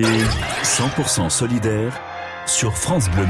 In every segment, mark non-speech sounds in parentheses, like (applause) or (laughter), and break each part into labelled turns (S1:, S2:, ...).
S1: Et 100% solidaire sur France Bleu.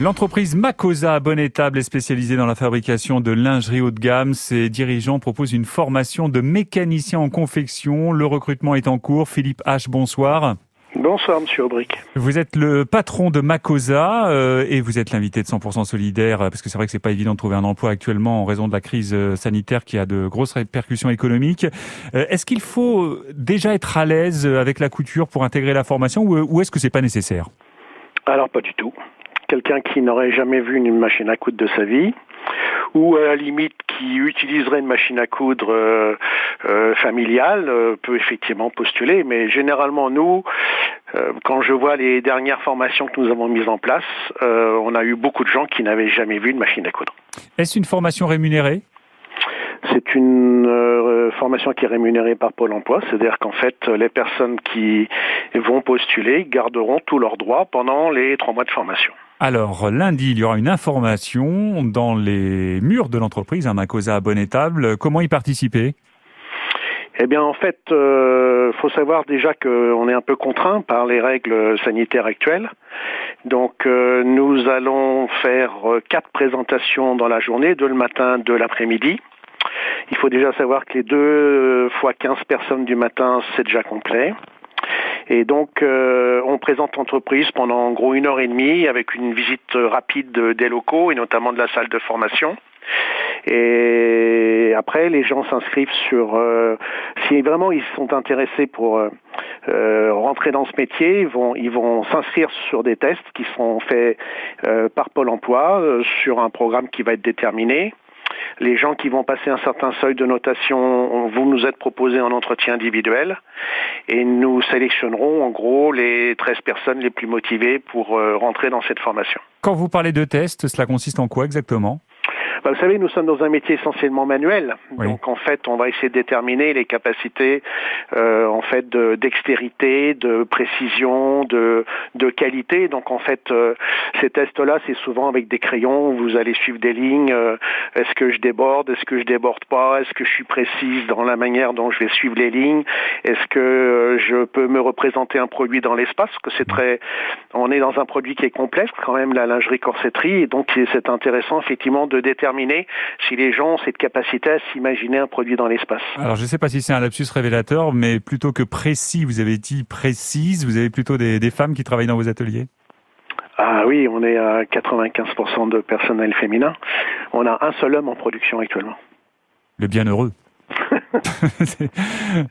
S2: L'entreprise Macosa, étable, est spécialisée dans la fabrication de lingerie haut de gamme. Ses dirigeants proposent une formation de mécanicien en confection. Le recrutement est en cours. Philippe H, bonsoir.
S3: Bonsoir, Monsieur Aubric.
S2: Vous êtes le patron de Macosa euh, et vous êtes l'invité de 100% solidaire parce que c'est vrai que c'est pas évident de trouver un emploi actuellement en raison de la crise euh, sanitaire qui a de grosses répercussions économiques. Euh, est-ce qu'il faut déjà être à l'aise avec la couture pour intégrer la formation ou est-ce que c'est pas nécessaire?
S3: Alors pas du tout. Quelqu'un qui n'aurait jamais vu une machine à coudre de sa vie, ou à la limite qui utiliserait une machine à coudre euh, euh, familiale euh, peut effectivement postuler. Mais généralement, nous, quand je vois les dernières formations que nous avons mises en place, on a eu beaucoup de gens qui n'avaient jamais vu une machine à coudre.
S2: Est-ce une formation rémunérée?
S3: C'est une formation qui est rémunérée par Pôle Emploi, c'est-à-dire qu'en fait, les personnes qui vont postuler garderont tous leurs droits pendant les trois mois de formation.
S2: Alors, lundi, il y aura une information dans les murs de l'entreprise, un Macosa abonnetable. Comment y participer?
S3: Eh bien, en fait, il euh, faut savoir déjà qu'on est un peu contraint par les règles sanitaires actuelles. Donc, euh, nous allons faire euh, quatre présentations dans la journée, deux le matin, deux l'après-midi. Il faut déjà savoir que les deux fois 15 personnes du matin, c'est déjà complet. Et donc, euh, on présente l'entreprise pendant en gros une heure et demie avec une visite rapide des locaux et notamment de la salle de formation. Et après, les gens s'inscrivent sur. Euh, si vraiment ils sont intéressés pour euh, rentrer dans ce métier, ils vont ils vont s'inscrire sur des tests qui seront faits par Pôle Emploi sur un programme qui va être déterminé. Les gens qui vont passer un certain seuil de notation vont nous être proposés en entretien individuel et nous sélectionnerons en gros les 13 personnes les plus motivées pour euh, rentrer dans cette formation.
S2: Quand vous parlez de tests, cela consiste en quoi exactement?
S3: Bah, vous savez, nous sommes dans un métier essentiellement manuel. Donc en fait, on va essayer de déterminer les capacités euh, en fait de dextérité, de précision, de, de qualité. Donc en fait, euh, ces tests-là, c'est souvent avec des crayons. Vous allez suivre des lignes. Euh, est-ce que je déborde? Est-ce que je déborde pas? Est-ce que je suis précise dans la manière dont je vais suivre les lignes? Est-ce que euh, je peux me représenter un produit dans l'espace? Que c'est très, on est dans un produit qui est complexe quand même, la lingerie corsetterie, et donc c'est intéressant effectivement de déterminer si les gens ont cette capacité à s'imaginer un produit dans l'espace.
S2: Alors je ne sais pas si c'est un lapsus révélateur, mais plutôt que précis, vous avez dit précise, vous avez plutôt des, femmes qui travaillent dans vos ateliers?
S3: Ah oui, on est à 95% de personnel féminin. On a un seul homme en production actuellement.
S2: Le bienheureux. (laughs)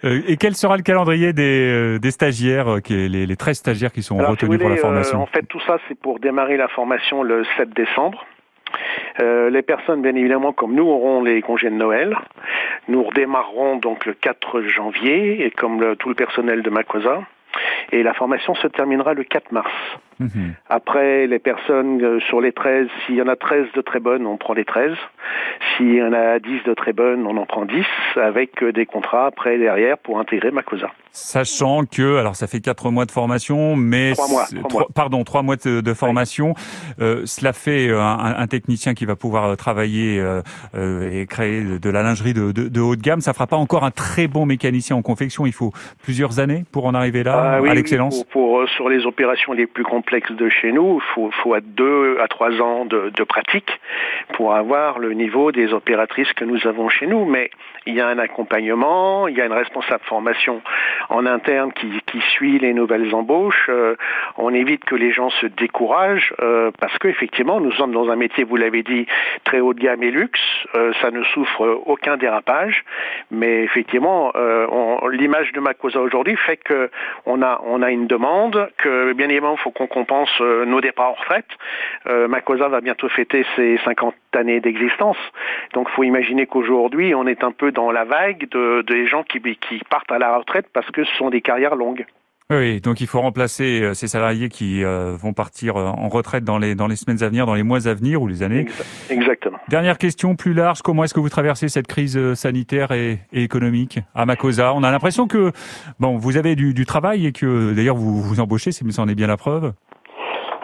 S2: Euh, et quel sera le calendrier des, euh, stagiaires, euh, les, les 13 stagiaires qui sont retenus pour la formation?
S3: En fait, tout ça, c'est pour démarrer la formation le 7 décembre. Euh, les personnes, bien évidemment, comme nous, auront les congés de Noël. Nous redémarrerons donc le 4 janvier, et comme tout le personnel de Macosa. Et la formation se terminera le 4 mars. Mhm. Après, les personnes euh, sur les 13, s'il y en a 13 de très bonnes, on prend les 13. S'il y en a 10 de très bonnes, on en prend 10 avec euh, des contrats après derrière pour intégrer Macosa.
S2: Sachant que, alors ça fait 4 mois de formation, mais...
S3: 3 mois,
S2: Pardon, 3 mois de, formation. Euh, cela fait un, technicien qui va pouvoir travailler et créer de la lingerie de, de, haut de gamme. Ça fera pas encore un très bon mécanicien en confection. Il faut plusieurs années pour en arriver là,
S3: ah
S2: à l'excellence.
S3: pour, sur les opérations les plus complexes de chez nous, il faut, faut à deux à trois ans de, de, pratique pour avoir le niveau des opératrices que nous avons chez nous. Mais il y a un accompagnement, il y a une responsable formation en interne qui, qui suit les nouvelles embauches. Euh, on évite que les gens se découragent euh, parce qu'effectivement, nous sommes dans un métier, vous l'avez dit, très haut de gamme et luxe. Euh, ça ne souffre aucun dérapage. Mais effectivement, l'image de Macosa aujourd'hui fait que on on a une demande, que bien évidemment, il faut qu'on pense euh, nos départs en retraite. Euh, Macosa va bientôt fêter ses 50 années d'existence. Donc il faut imaginer qu'aujourd'hui, on est un peu dans la vague de, des gens qui partent à la retraite parce que ce sont des carrières longues.
S2: Oui, donc il faut remplacer euh, ces salariés qui vont partir en retraite dans les, dans les semaines à venir, dans les mois à venir ou les années.
S3: Exactement.
S2: Dernière question plus large, comment est-ce que vous traversez cette crise sanitaire et, économique à Macosa On a l'impression que bon, vous avez du, du travail et que d'ailleurs vous vous embauchez, ça en est bien la preuve.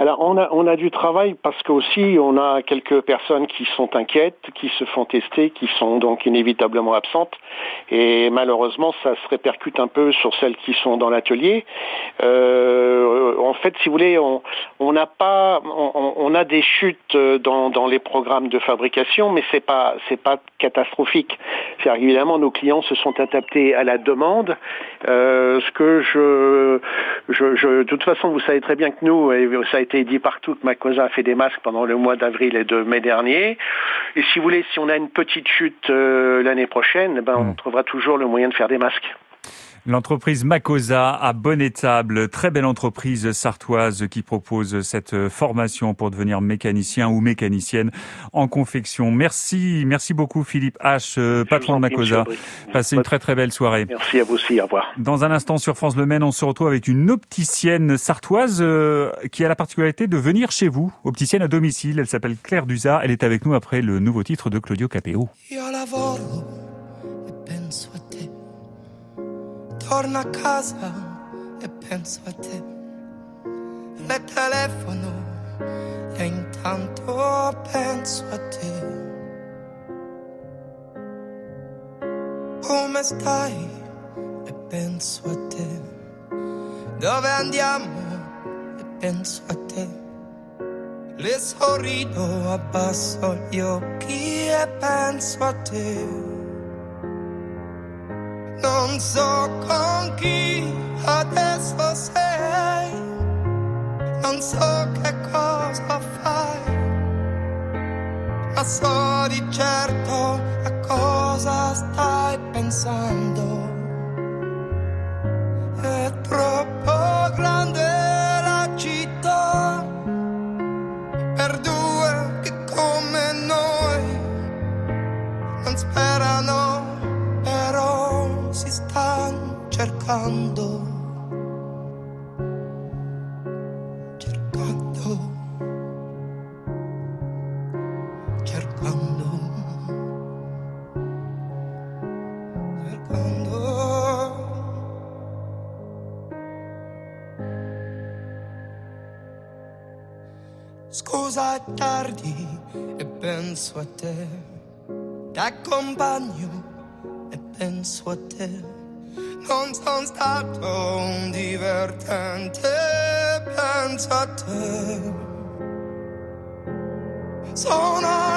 S3: Alors on a on a du travail parce qu'aussi on a quelques personnes qui sont inquiètes, qui se font tester, qui sont donc inévitablement absentes et malheureusement ça se répercute un peu sur celles qui sont dans l'atelier. Euh, en fait, si vous voulez, on n'a pas on, a des chutes dans, dans les programmes de fabrication, mais c'est pas c'est pas catastrophique. C'est évidemment nos clients se sont adaptés à la demande. Euh, ce que je, je, je de toute façon vous savez très bien que nous ça a été été dit partout que Macosa a fait des masques pendant le mois d'avril et de mai dernier. Et si vous voulez, si on a une petite chute euh, l'année prochaine, ben, on hmm. trouvera toujours le moyen de faire des masques.
S2: L'entreprise Macosa à Bonne-Étable, très belle entreprise sartoise qui propose cette formation pour devenir mécanicien ou mécanicienne en confection. Merci, merci beaucoup Philippe H, euh, patron de Macosa. Passez une très très belle soirée.
S3: Merci à vous aussi, au revoir.
S2: Dans un instant sur France Le Maine, on se retrouve avec une opticienne sartoise euh, qui a la particularité de venir chez vous, opticienne à domicile. Elle s'appelle Claire Duza. Elle est avec nous après le nouveau titre de Claudio Capeo.
S4: Torno a casa e penso a te. Le telefono e intanto penso a te. Come stai? E penso a te. Dove andiamo? E penso a te. Le sorrido, abbasso gli occhi e penso a te. Non so con chi adesso sei, non so che cosa fai, ma so di certo a cosa stai pensando. Scusa tardi e penso a te, t'accompagno e penso a te. Non sono stato un divertente, penso a te. Sono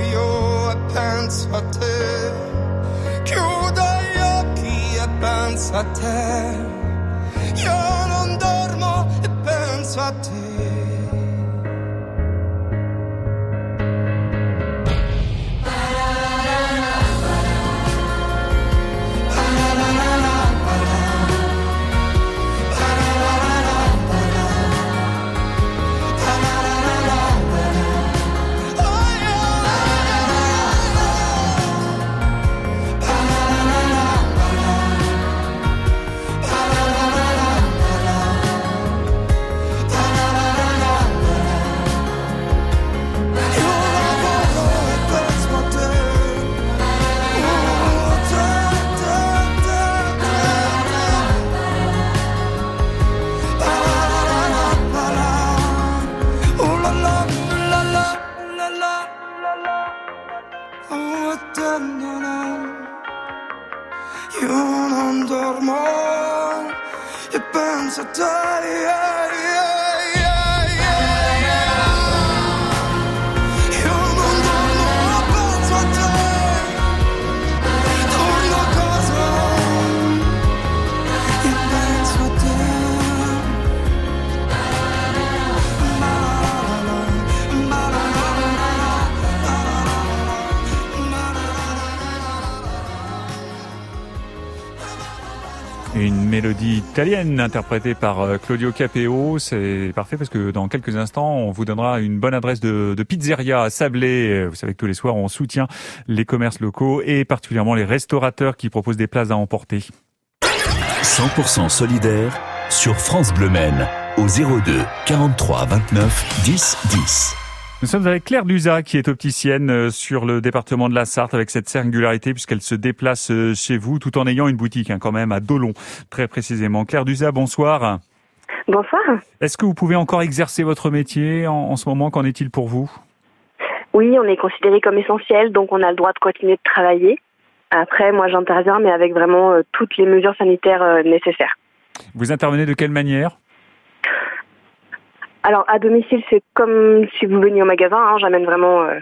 S4: e penso a te. Chiudo gli occhi e penso a te. Io non dormo e penso a te.
S2: Italienne interprétée par euh, Claudio Capeo. C'est parfait parce que dans quelques instants, on vous donnera une bonne adresse de, de pizzeria à Sablé. Vous savez que tous les soirs, on soutient les commerces locaux et particulièrement les restaurateurs qui proposent des plats à emporter.
S1: 100% solidaire sur France Bleu Men au 02 43 29 10 10.
S2: Nous sommes avec Claire Duza, qui est opticienne euh, sur le département de la Sarthe, avec cette singularité, puisqu'elle se déplace euh, chez vous, tout en ayant une boutique hein, quand même à Dolon, très précisément. Claire Duza, bonsoir.
S5: Bonsoir.
S2: Est-ce que vous pouvez encore exercer votre métier en, en ce moment? Qu'en est-il pour vous?
S5: Oui, on est considéré comme essentiel, donc on a le droit de continuer de travailler. Après, moi j'interviens, mais avec vraiment euh, toutes les mesures sanitaires euh, nécessaires.
S2: Vous intervenez de quelle manière?
S5: Alors, à domicile, c'est comme si vous veniez au magasin. hein, J'amène vraiment euh,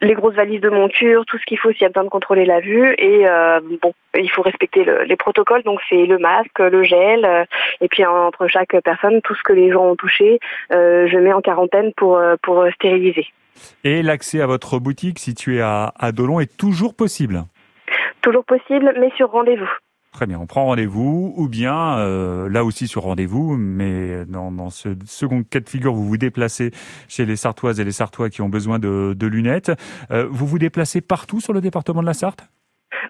S5: les grosses valises de monture, tout ce qu'il faut s'il y a besoin de contrôler la vue. Et euh, bon, il faut respecter le- les protocoles. Donc, c'est le masque, le gel. euh, et puis, entre chaque personne, tout ce que les gens ont touché, euh, je mets en quarantaine pour, euh, pour stériliser.
S2: Et l'accès à votre boutique située à, à Dolon est toujours possible?
S5: Toujours possible, mais sur rendez-vous.
S2: Très bien, on prend rendez-vous ou bien euh, là aussi sur rendez-vous, mais dans, dans ce second cas de figure, vous vous déplacez chez les Sartoises et les Sartois qui ont besoin de, de lunettes. Euh, vous vous déplacez partout sur le département de la Sarthe?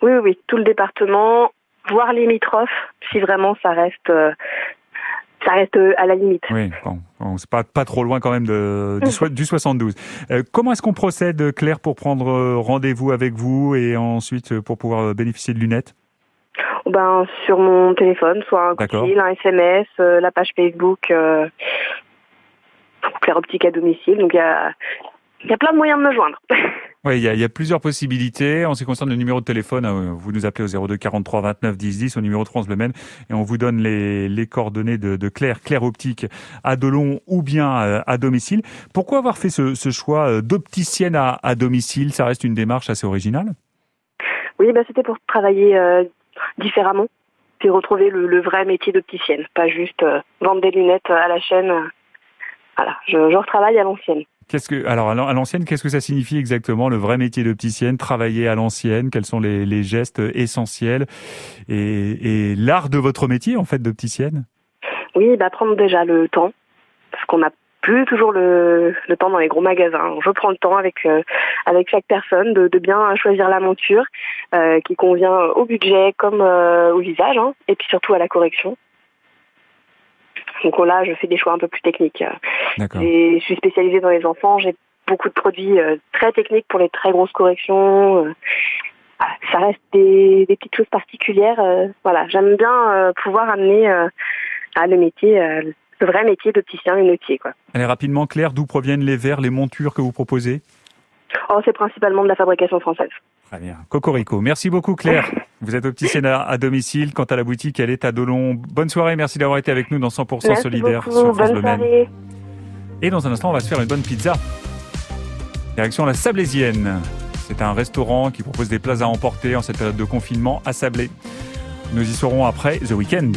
S5: Oui, oui, oui, tout le département, voire limitrophes, si vraiment ça reste, euh, ça reste à la limite.
S2: Oui, bon, bon, c'est pas, pas trop loin quand même de, du, du 72. Euh, comment est-ce qu'on procède, Claire, pour prendre rendez-vous avec vous et ensuite pour pouvoir bénéficier de lunettes?
S5: Ben, sur mon téléphone, soit un fil, un SMS, euh, la page Facebook, euh, Claire Optique à domicile. Donc, il y a, y a plein de moyens de me joindre. (laughs)
S2: Oui, il y, a, il y a plusieurs possibilités. En ce qui concerne le numéro de téléphone, euh, vous nous appelez au 02 43 29 10 10 au numéro de France Le Maine et on vous donne les, les coordonnées de, de Claire, Claire Optique à Dolon ou bien euh, à domicile. Pourquoi avoir fait ce, ce choix d'opticienne à, à domicile? Ça reste une démarche assez originale?
S5: Oui, ben, c'était pour travailler euh, différemment, puis retrouver le, le vrai métier d'opticienne, pas juste euh, vendre des lunettes à la chaîne. euh. Voilà, je, je retravaille à l'ancienne.
S2: Qu'est-ce que alors à l'an- à l'ancienne, qu'est-ce que ça signifie exactement le vrai métier d'opticienne Travailler à l'ancienne, quels sont les, les gestes essentiels et, et l'art de votre métier en fait d'opticienne?
S5: Oui, bah, prendre déjà le temps, parce qu'on n'a plus toujours le, le temps dans les gros magasins. Je prends le temps avec euh, avec chaque personne de, de bien choisir la monture euh, qui convient au budget comme euh, au visage, hein, et puis surtout à la correction. Donc là, je fais des choix un peu plus techniques. Et je suis spécialisée dans les enfants. J'ai beaucoup de produits très techniques pour les très grosses corrections. Voilà, ça reste des, des petites choses particulières. voilà, j'aime bien pouvoir amener à le métier, le vrai métier d'opticien lunetier. Quoi.
S2: Allez rapidement, Claire, d'où proviennent les verres, les montures que vous proposez?
S5: Oh, c'est principalement de la fabrication française.
S2: Très bien. Cocorico. Merci beaucoup, Claire. (laughs) Vous êtes opticienne à, à domicile. Quant à la boutique, elle est à Dolon. Bonne soirée. Merci d'avoir été avec nous dans 100%
S5: Merci
S2: solidaire
S5: beaucoup.
S2: sur France
S5: Bonne soirée.
S2: Et dans un instant, on va se faire une bonne pizza. Direction la Sablésienne. C'est un restaurant qui propose des plats à emporter en cette période de confinement à Sablé. Nous y serons après The Weekend.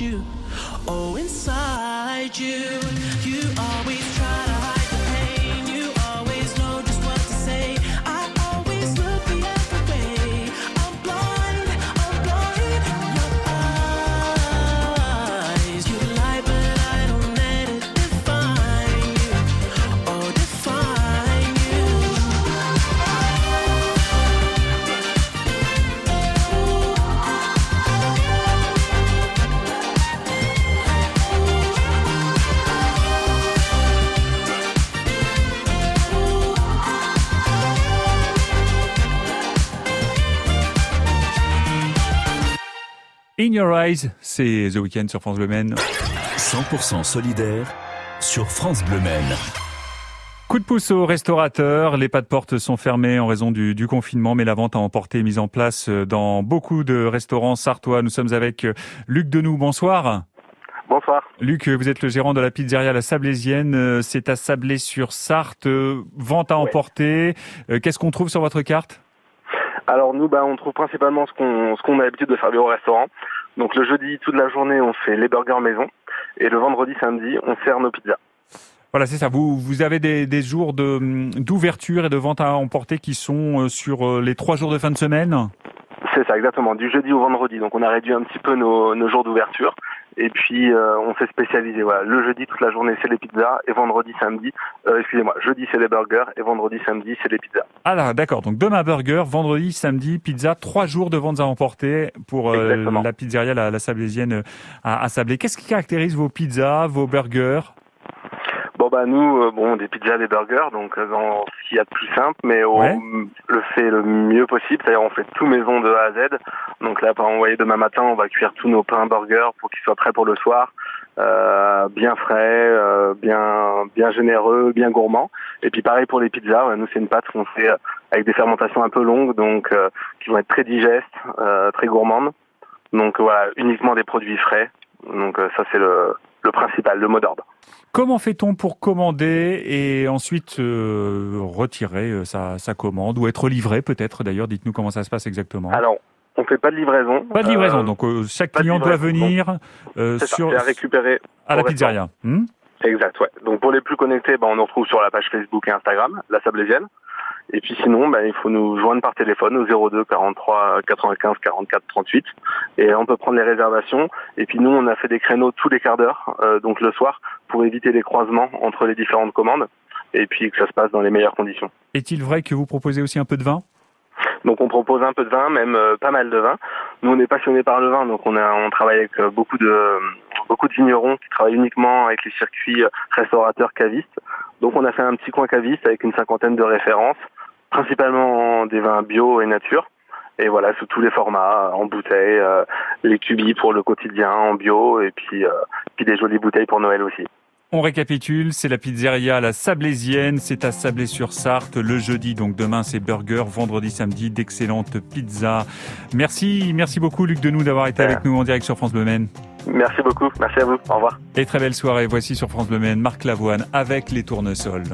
S6: you. Oh, inside you. You always
S2: In Your Eyes, c'est The Weeknd sur France Bleu Maine.
S1: 100% solidaire sur France Bleu Maine.
S2: Coup de pouce aux restaurateurs. Les pas de porte sont fermés en raison du, du confinement, mais la vente à emporter est mise en place dans beaucoup de restaurants sartois. Nous sommes avec Luc Denou. Bonsoir.
S7: Bonsoir.
S2: Luc, vous êtes le gérant de la pizzeria La Sablésienne. C'est à Sablé-sur-Sarthe. Vente à
S7: Ouais.
S2: emporter. Euh, Qu'est-ce qu'on trouve sur votre carte?
S7: Alors nous, bah, on trouve principalement ce qu'on ce qu'on a l'habitude de servir au restaurant. Donc le jeudi, toute la journée, on fait les burgers maison. Et le vendredi, samedi, on sert nos pizzas.
S2: Voilà, c'est ça. Vous, vous avez des, des jours de, d'ouverture et de vente à emporter qui sont euh, sur euh, les trois jours de fin de semaine?
S7: C'est ça, exactement. Du jeudi au vendredi. Donc on a réduit un petit peu nos, nos jours d'ouverture. Et puis euh, on s'est spécialisé. Voilà, le jeudi toute la journée c'est les pizzas et vendredi, samedi, euh, excusez-moi, jeudi c'est les burgers et vendredi, samedi c'est les pizzas.
S2: Ah là, d'accord. Donc demain burger, vendredi, samedi, pizza, trois jours de ventes à emporter pour euh, la pizzeria La, la Sablésienne euh, à, à Sablé. Qu'est-ce qui caractérise vos pizzas, vos burgers?
S7: Bah nous, euh, bon des pizzas, des burgers, donc euh, dans ce qu'il y a de plus simple, mais
S2: Ouais.
S7: le fait le mieux possible. C'est-à-dire on fait tout maison de A à Z. Donc là, par voyez, demain matin, on va cuire tous nos pains burgers pour qu'ils soient prêts pour le soir, euh, bien frais, euh, bien bien généreux, bien gourmands. Et puis pareil pour les pizzas. ouais, nous c'est une pâte qu'on fait euh, avec des fermentations un peu longues, donc euh, qui vont être très digestes, euh, très gourmandes. Donc voilà, uniquement des produits frais. Donc euh, ça c'est le le principal, le mot d'ordre.
S2: Comment fait-on pour commander et ensuite euh, retirer euh, sa, sa commande ou être livré peut-être d'ailleurs? Dites-nous comment ça se passe exactement.
S7: Alors, on fait pas de livraison.
S2: Pas de livraison,
S7: Euh,
S2: donc euh, chaque client doit venir
S7: ça,
S2: sur
S7: à récupérer
S2: à la pizzeria. Hmm?
S7: Exact, ouais. Donc pour les plus connectés, bah, on nous retrouve sur la page Facebook et Instagram, la Sablésienne. Et puis sinon, bah, il faut nous joindre par téléphone au 02 43 95 44 38 et on peut prendre les réservations. Et puis nous, on a fait des créneaux tous les quarts d'heure, euh, donc le soir, pour éviter les croisements entre les différentes commandes et puis que ça se passe dans les meilleures conditions.
S2: Est-il vrai que vous proposez aussi un peu de vin?
S7: Donc on propose un peu de vin, même euh, pas mal de vin. Nous on est passionnés par le vin, donc on a on travaille avec euh, beaucoup de euh, beaucoup de vignerons qui travaillent uniquement avec les circuits restaurateurs cavistes. Donc on a fait un petit coin caviste avec une cinquantaine de références, principalement des vins bio et nature. Et voilà, sous tous les formats, en bouteilles, euh, les cubis pour le quotidien en bio, et puis, euh, puis des jolies bouteilles pour Noël aussi.
S2: On récapitule, c'est la pizzeria La Sablésienne, c'est à Sablé-sur-Sarthe le jeudi, donc demain c'est burger, vendredi, samedi, d'excellentes pizzas. Merci, merci beaucoup Luc Denou d'avoir été avec nous en direct sur France Bleu Maine.
S7: Merci beaucoup, merci à vous, au revoir.
S2: Et très belle soirée, voici sur France Bleu Maine Marc Lavoine avec les tournesols.